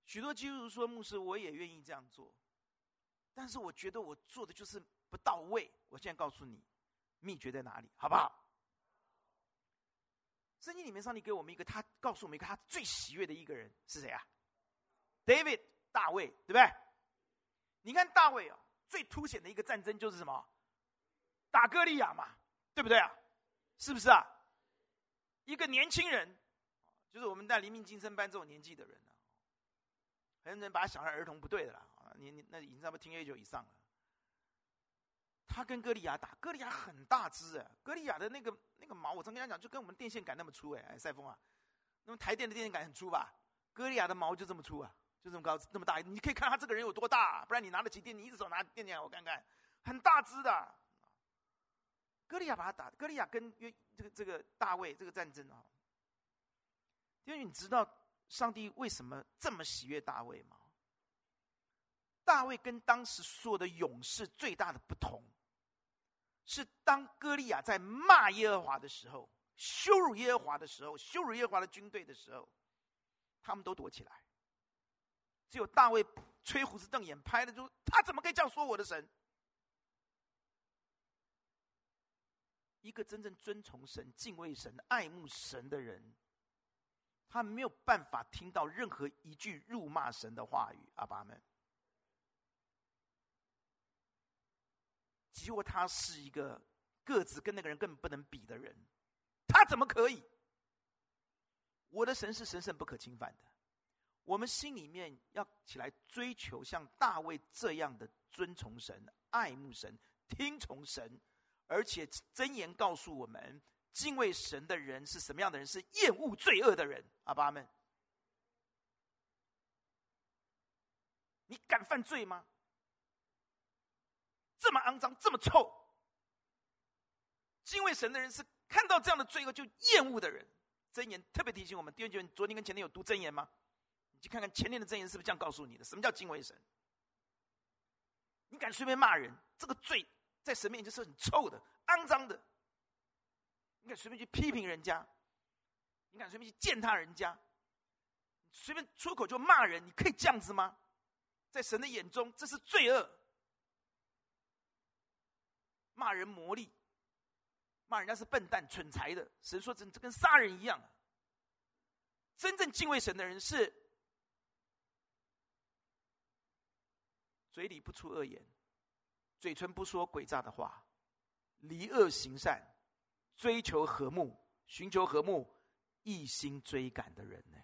许多基督徒说：“牧师，我也愿意这样做，但是我觉得我做的就是不到位。”我现在告诉你，秘诀在哪里，好不好？圣经里面，上帝给我们一个，他告诉我们一个他最喜悦的一个人是谁啊？David，大卫，对不对？你看大卫啊。最凸显的一个战争就是什么？打歌利亚嘛，对不对啊？是不是啊？一个年轻人，就是我们在黎明晋升班这种年纪的人呢，很多人把他想成儿童，不对的啦。你你那已经差不多 teenager 以上了。他跟歌利亚打，歌利亚很大只哎，歌利亚的那个那个毛，我曾跟他讲，就跟我们电线杆那么粗哎，哎，赛丰啊，那么台电的电线杆很粗吧？歌利亚的毛就这么粗啊，就这么高，这么大，你可以看他这个人有多大，不然你拿得起电，你一只手拿电线，我看看，很大只的。歌利亚把他打，歌利亚跟约这个这个大卫这个战争啊，因为你知道上帝为什么这么喜悦大卫吗？大卫跟当时所有的勇士最大的不同，是当歌利亚在骂耶和华的时候，羞辱耶和华的时候，羞辱耶和华的军队的时候，他们都躲起来。只有大卫吹胡子瞪眼，拍的就他怎么可以这样说我的神？一个真正尊崇神、敬畏神、爱慕神的人，他没有办法听到任何一句辱骂神的话语。阿爸们，结果他是一个个子跟那个人根本不能比的人，他怎么可以？我的神是神圣不可侵犯的，我们心里面要起来追求像大卫这样的尊崇神、爱慕神、听从神。而且箴言告诉我们，敬畏神的人是什么样的人？是厌恶罪恶的人。阿爸们，你敢犯罪吗？这么肮脏，这么臭。敬畏神的人是看到这样的罪恶就厌恶的人。箴言特别提醒我们，弟兄姐妹，昨天跟前天有读箴言吗？你去看看前天的箴言是不是这样告诉你的？什么叫敬畏神？你敢随便骂人，这个罪。在神面前是很臭的、肮脏的。你敢随便去批评人家？你敢随便去践踏人家？随便出口就骂人，你可以这样子吗？在神的眼中，这是罪恶。骂人魔力，骂人家是笨蛋、蠢材的，神说这这跟杀人一样。真正敬畏神的人是嘴里不出恶言。嘴唇不说诡诈的话，离恶行善，追求和睦，寻求和睦，一心追赶的人呢？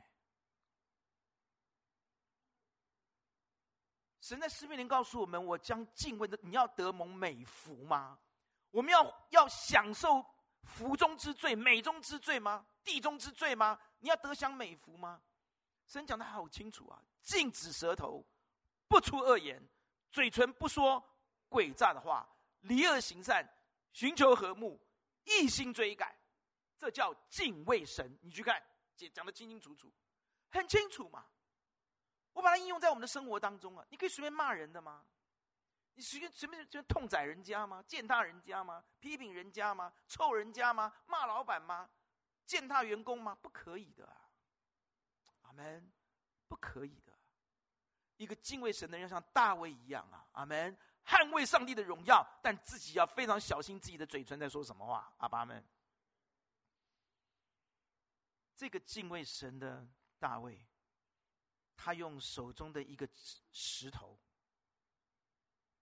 神在诗篇里告诉我们：“我将敬畏的，你要得蒙美福吗？我们要要享受福中之最、美中之最吗？地中之最吗？你要得享美福吗？”神讲的好清楚啊！禁止舌头，不出恶言，嘴唇不说。诡诈的话，离恶行善，寻求和睦，一心追赶，这叫敬畏神。你去看，姐讲的清清楚楚，很清楚嘛。我把它应用在我们的生活当中啊。你可以随便骂人的吗？你随便随便就痛宰人家吗？践踏人家吗？批评人家吗？臭人家吗？骂老板吗？践踏员工吗？不可以的啊。阿门，不可以的。一个敬畏神的人，像大卫一样啊。阿门。捍卫上帝的荣耀，但自己要非常小心自己的嘴唇在说什么话。阿爸们，这个敬畏神的大卫，他用手中的一个石头，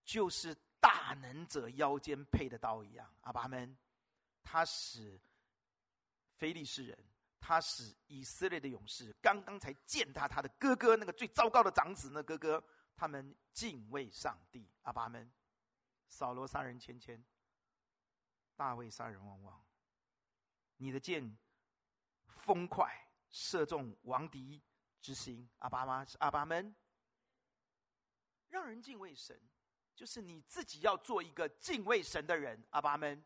就是大能者腰间佩的刀一样。阿爸们，他使非利士人，他使以色列的勇士，刚刚才践踏他的哥哥，那个最糟糕的长子，那哥哥。他们敬畏上帝，阿爸们。扫罗杀人千千，大卫杀人万万。你的箭锋快，射中王敌之心，阿爸妈阿爸们。让人敬畏神，就是你自己要做一个敬畏神的人，阿爸们。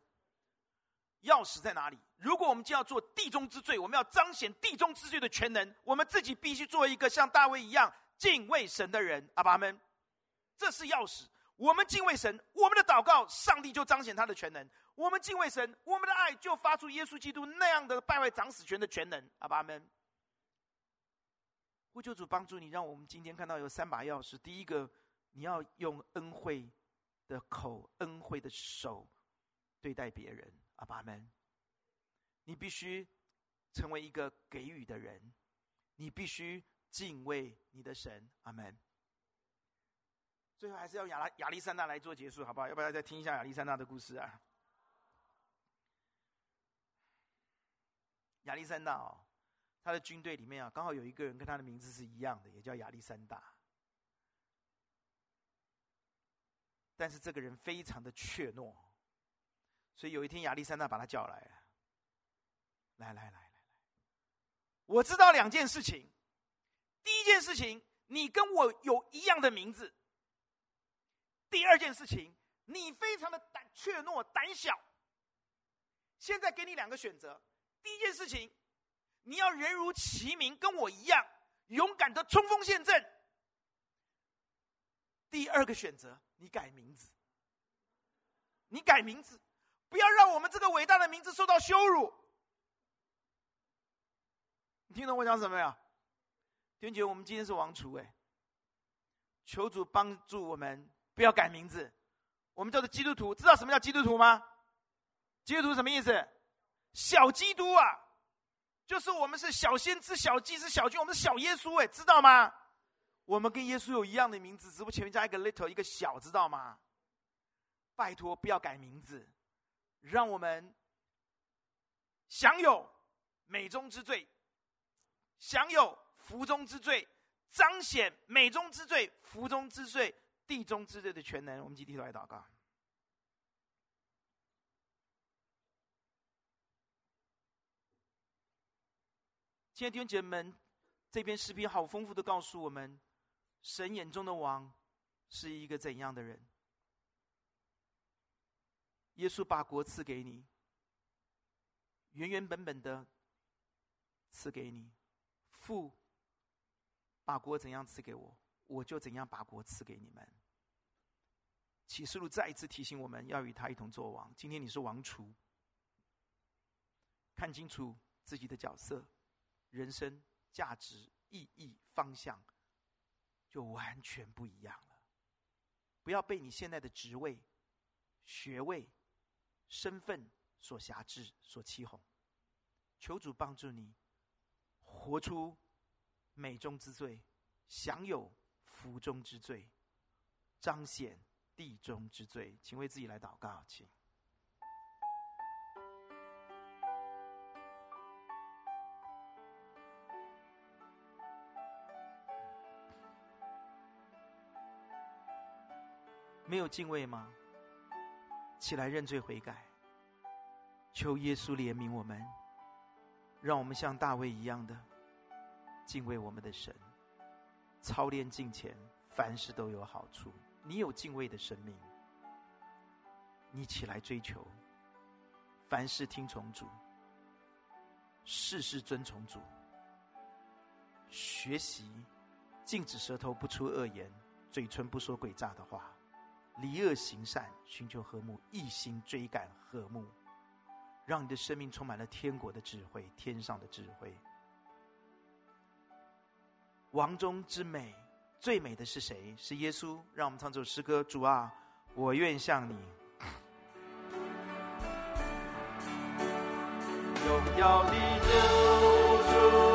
钥匙在哪里？如果我们就要做地中之最，我们要彰显地中之最的全能，我们自己必须做一个像大卫一样。敬畏神的人，阿爸们，这是钥匙。我们敬畏神，我们的祷告，上帝就彰显他的全能；我们敬畏神，我们的爱就发出耶稣基督那样的败坏长死权的全能，阿爸们。呼求主帮助你，让我们今天看到有三把钥匙。第一个，你要用恩惠的口、恩惠的手对待别人，阿爸们。你必须成为一个给予的人，你必须。敬畏你的神，阿门。最后还是要亚拉亚历山大来做结束，好不好？要不要再听一下亚历山大的故事啊？亚历山大哦，他的军队里面啊，刚好有一个人跟他的名字是一样的，也叫亚历山大。但是这个人非常的怯懦，所以有一天亚历山大把他叫来了，来来来来来，我知道两件事情。第一件事情，你跟我有一样的名字。第二件事情，你非常的胆怯懦、胆小。现在给你两个选择：第一件事情，你要人如其名，跟我一样勇敢的冲锋陷阵；第二个选择，你改名字。你改名字，不要让我们这个伟大的名字受到羞辱。你听懂我讲什么没有？弟兄姐，我们今天是王储哎，求主帮助我们，不要改名字。我们叫做基督徒，知道什么叫基督徒吗？基督徒什么意思？小基督啊，就是我们是小先知、小祭司、小君，我们是小耶稣哎，知道吗？我们跟耶稣有一样的名字，只不过前面加一个 little，一个小，知道吗？拜托，不要改名字，让我们享有美中之最，享有。福中之最，彰显美中之最，福中之最，地中之最的全能。我们集体来祷告。今天弟兄姐妹们，这篇视频好丰富的告诉我们，神眼中的王是一个怎样的人？耶稣把国赐给你，原原本本的赐给你，父。把国怎样赐给我，我就怎样把国赐给你们。启示录再一次提醒我们要与他一同作王。今天你是王储，看清楚自己的角色、人生价值、意义、方向，就完全不一样了。不要被你现在的职位、学位、身份所辖制、所欺哄。求主帮助你，活出。美中之最，享有福中之最，彰显地中之最，请为自己来祷告，请。没有敬畏吗？起来认罪悔改，求耶稣怜悯我们，让我们像大卫一样的。敬畏我们的神，操练敬虔，凡事都有好处。你有敬畏的生命，你起来追求，凡事听从主，事事遵从主，学习禁止舌头不出恶言，嘴唇不说诡诈的话，离恶行善，寻求和睦，一心追赶和睦，让你的生命充满了天国的智慧，天上的智慧。王中之美，最美的是谁？是耶稣。让我们唱这首诗歌：主啊，我愿像你。荣耀的救主，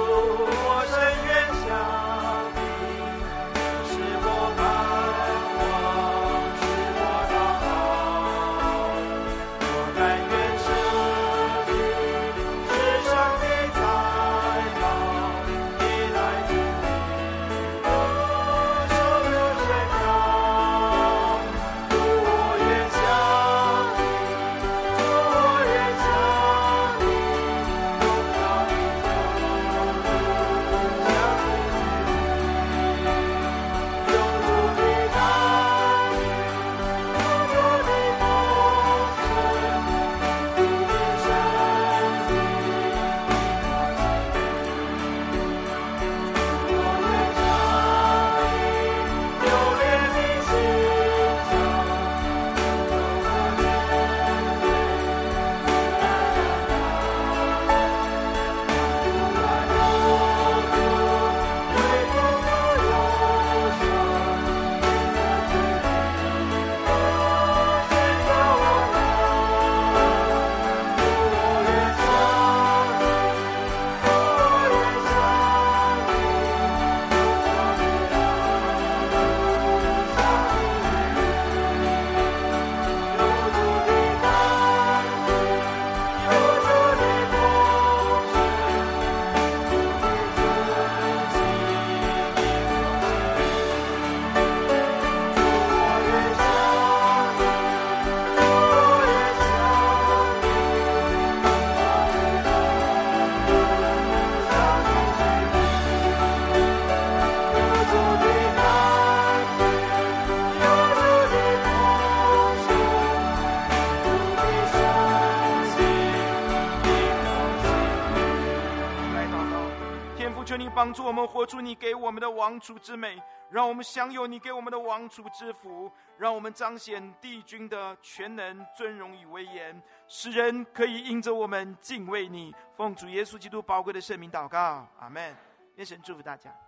助我们活出你给我们的王储之美，让我们享有你给我们的王储之福，让我们彰显帝君的全能、尊荣与威严，使人可以因着我们敬畏你。奉主耶稣基督宝贵的圣名祷告，阿门。愿神祝福大家。